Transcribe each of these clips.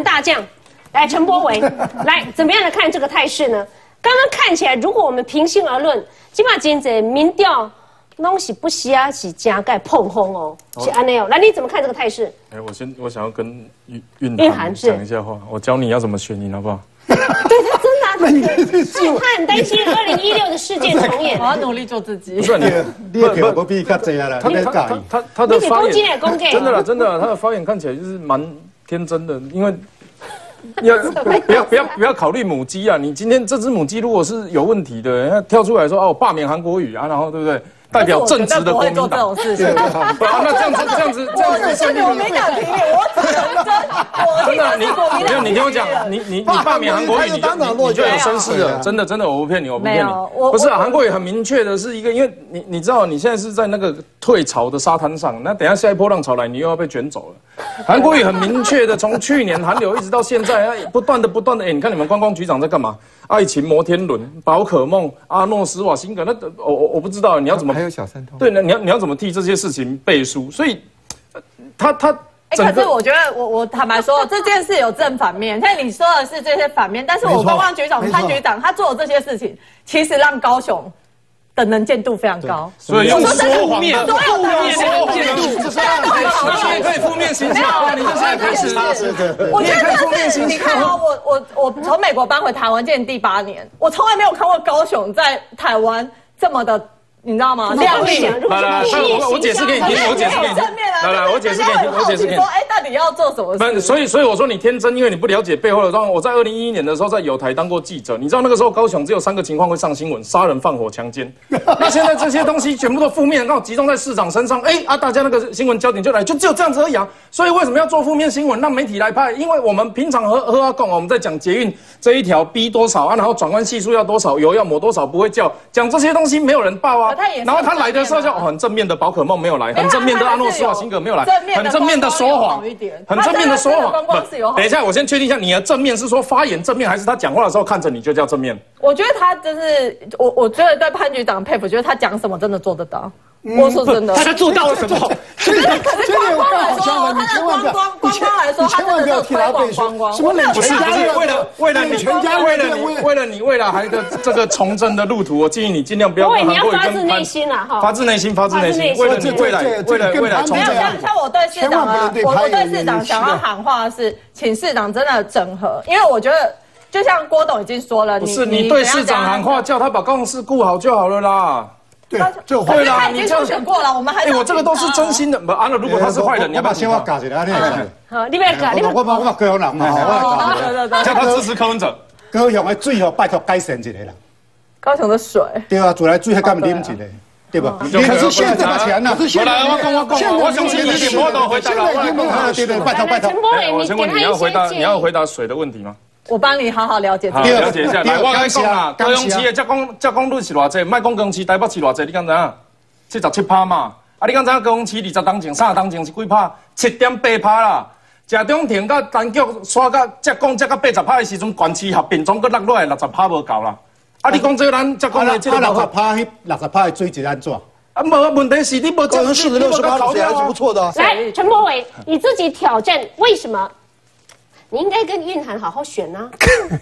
韩大将，来陈柏维，来怎么样来看这个态势呢？刚刚看起来，如果我们平心而论，起码今在民调东西不需要是加盖碰轰哦，是安内哦。来，你怎么看这个态势？哎，我先我想要跟韵韵韵涵讲一下话，我教你要怎么选赢好不好？对他真的、他很担心二零一六的事件重演我。要努力做自己不。是你，你的票不比较济啊啦，你在他？他他他的发言真的啦，真的啦，他的发言看起来就是蛮天真的，因为 要不不要不要不要考虑母鸡啊！你今天这只母鸡如果是有问题的，它跳出来说哦罢免韩国语啊，然后对不对？代表正直的国民党种。事情。不然 那这样子这样子这样子胜利我没敢评你，我只能说，我真的，你我没有，你听我讲，你你你罢免韩国瑜，你就你你就有声势了，真的真的，我不骗你，我不骗你不是啊，韩国瑜很明确的是一个，因为你你知道你现在是在那个退潮的沙滩上，那等一下下一波浪潮来，你又要被卷走了。韩国瑜很明确的，从去年韩流一直到现在，哎不断的不断的，哎，你看你们观光局长在干嘛？爱情摩天轮、宝可梦、阿诺斯瓦辛格，那我我我不知道你要怎么还有小三通，对，那你要你要怎么替这些事情背书？所以呃他他哎，可是我觉得我我坦白说，这件事有正反面。像你说的是这些反面，但是我观光局长潘局长他做的这些事情，其实让高雄的能见度非常高。所以用我说真的说谎的所有的负面说谎见度，大家都很好你也可以负面形象啊，你就现在开始。我觉得是，形象你看哦，我我我从美国搬回台湾，今年第八年，我从来没有看过高雄在台湾这么的，你知道吗？亮丽。如果来来我我解释给你听，我解释给你听。来来，我解释给你听，我解释给你说，听。哎，到底要做什么事？所以所以我说你天真，因为你不了解背后的状况。我在二零一一年的时候在友台当过记者，你知道那个时候高雄只有三个情况会上新闻：杀人、放火、强奸。那现在这些东西全部都负面，刚好集中在市长身上，哎啊，大家那个新闻焦点就来，就只有这样子而已啊。所以为什么要做负面新闻，让媒体来拍？因为我们平常和和阿贡，我们在讲捷运这一条 B 多少啊，然后转弯系数要多少，油要抹多少，不会叫，讲这些东西没有人报啊。然后他来的时候就很正面的宝可梦没有来，很正面的阿诺斯瓦辛格没有来，很正面的说谎一点，很正面的说谎他真的观。光是有好等一下，我先确定一下，你的正面是说发言正面，还是他讲话的时候看着你就叫正面？我觉得他就是我，我觉得对潘局长佩服，觉得他讲什么真的做得到。我说真的，他做到了什么？可是可是观光来说，他的观光观光来说，他真的是推广观光。什么冷不是，不是为了为了你全家为了你为了你未来还的这个从政的路途，我建议你尽量不要跟韩国瑜发自内心啊，哈。发自内心，发自内心，为了你未来为了未来这未来从没有政。像像我对市长啊我对市长有想要喊话的是，请市长真的整合，因为我觉得就像郭董已经说了，不是你对市长喊话，叫他把高雄市顾好就好了啦。对，这种对啦他已经初选过了，我们还哎，我这个都是真心的。不，安了，如果他是坏人，你要不要把先我教一下，安尼会使。好，你不要搞，我我我我高雄人嘛，我哦教对对对，叫他支持柯文哲？高雄的水哦，拜托改善一下啦。高雄的水。对啊，自来水还敢啉一下，对吧？可是现在把钱呢？我来，我讲我讲，我相信你一定我都回答了。对对，拜托拜托陈。柏哎，伟，我先问你，要回答。你要回答水的问题吗？我帮你好好了解好，这个。了解一下。对来，我跟你讲啦，高雄市的接工接工率是偌济，卖讲公市台北市偌济，你敢知影？七十七趴嘛。啊，你敢知影高雄市二十当前、三十当前是几趴？七点八趴啦。食中庭甲单局刷到接工才到八十趴的时阵，全市合并总搁落落来六十趴无够啦。啊，你讲这个咱接工啊，的这个六十趴，迄六十趴的水质安怎？啊，无问题是你无高雄市的六十八考水还是不错的啊。来，陈柏伟，你自己挑战，为什么？你应该跟蕴涵好好选呐、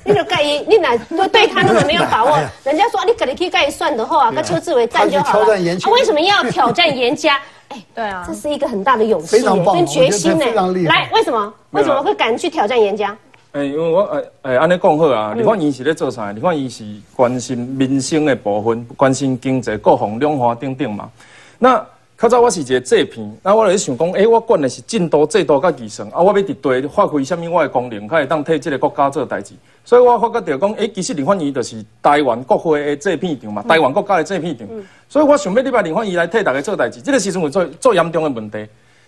你就盖伊，你哪对对他那么没有把握？人家说啊你可能可以盖算的话，跟邱志伟站就好了。他挑战严家啊为什么要挑战严家？哎，对啊这是一个很大的勇气非常棒跟决心呢来，为什么？为什么会敢去挑战严家？诶，因为我哎哎，安尼讲好啊，你看伊是咧做啥？你看伊是关心民生的部分，关心经济、各方、两岸等等嘛。那较早我是一个制片，那我咧想讲，诶，我管的是进度、制度甲技术，啊，我要伫地发挥什么我的功能，才会当替即个国家做代志。所以我发觉到讲，诶，其实立法院就是台湾国会的制片场嘛，台湾国家的制片场。所以我想要礼拜立法院来替大家做代志，这个时阵有做做严重的问题。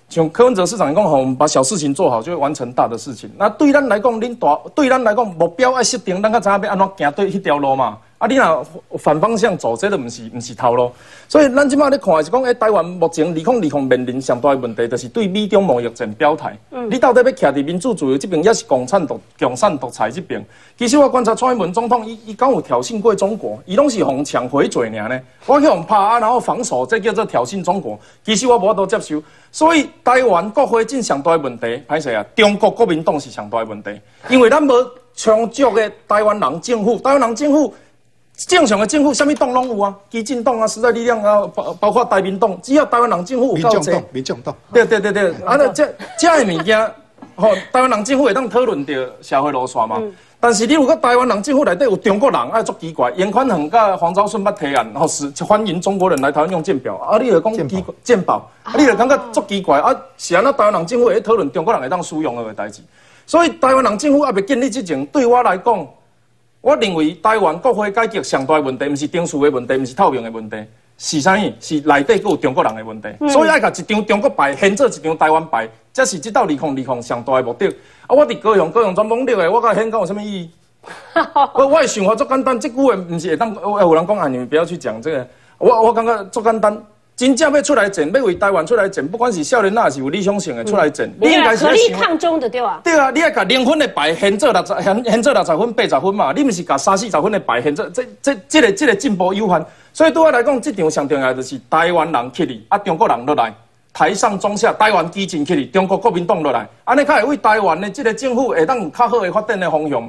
像柯文哲市长讲，吼，我们把小事情做好，就会完成大的事情。那对咱来讲，恁大对咱来讲，目标要设定，咱较知影要安怎行对迄条路嘛。啊，你若反方向走，这都毋是毋是头路。所以咱即马咧看的是讲，诶，台湾目前二零二零面临上大的问题，就是对美中贸易战表态。你到底要徛伫民主自由这边，抑是共产独共产独裁这边？其实我观察蔡英文总统，伊伊敢有挑衅过中国？伊拢是互抢回嘴尔呢？我去互拍啊，然后防守，这叫做挑衅中国。其实我无法度接受。所以台湾国会真上大的问题，歹势啊！中国国民党是上大的问题，因为咱无充足的台湾人政府，台湾人政府。正常的政府，什么党拢有啊？基进党啊，时代力量啊，包包括台民党，只要台湾人政府有够济，民众党，对对对对，啊，那这这的物件，吼，台湾人政府会当讨论到社会路线嘛？但是你如果台湾人政府内底有中国人，啊，足奇怪。严宽恒甲黄昭顺捌提案，吼是欢迎中国人来台湾用鉴表，啊，你就讲奇鉴宝，啊，你就感觉足奇怪，啊，是安那台湾人政府会讨论中国人会当使用的代志，所以台湾人政府也未建立之前，对我来讲。我认为台湾国会改革上大的问题，不是定数的问题，不是透明的问题，是啥物？是内底有中国人的问题。所以爱甲一张中国牌现做一张台湾牌，这是这道二零二零上大的目的。啊，我伫高雄，高雄全懵了的，我甲现讲有什么意义？我我的想法足简单，这句话不是会当有人讲啊，你们不要去讲这个。我我感觉足简单。真正要出来整，要为台湾出来整，不管是少年还是有理想性的出来整，你应该是合力抗中的对吧？对啊，你要甲零分的牌限做六十，限限做六十分、八十分嘛，你毋是甲三四十分的牌限做，这这这个这个进步有限。所以对我来讲，这场上重要就是台湾人起哩，啊中国人落来，台上中下，台湾基进起哩，中国国民党落来，安尼才会为台湾的这个政府会当有较好的发展的方向嘛。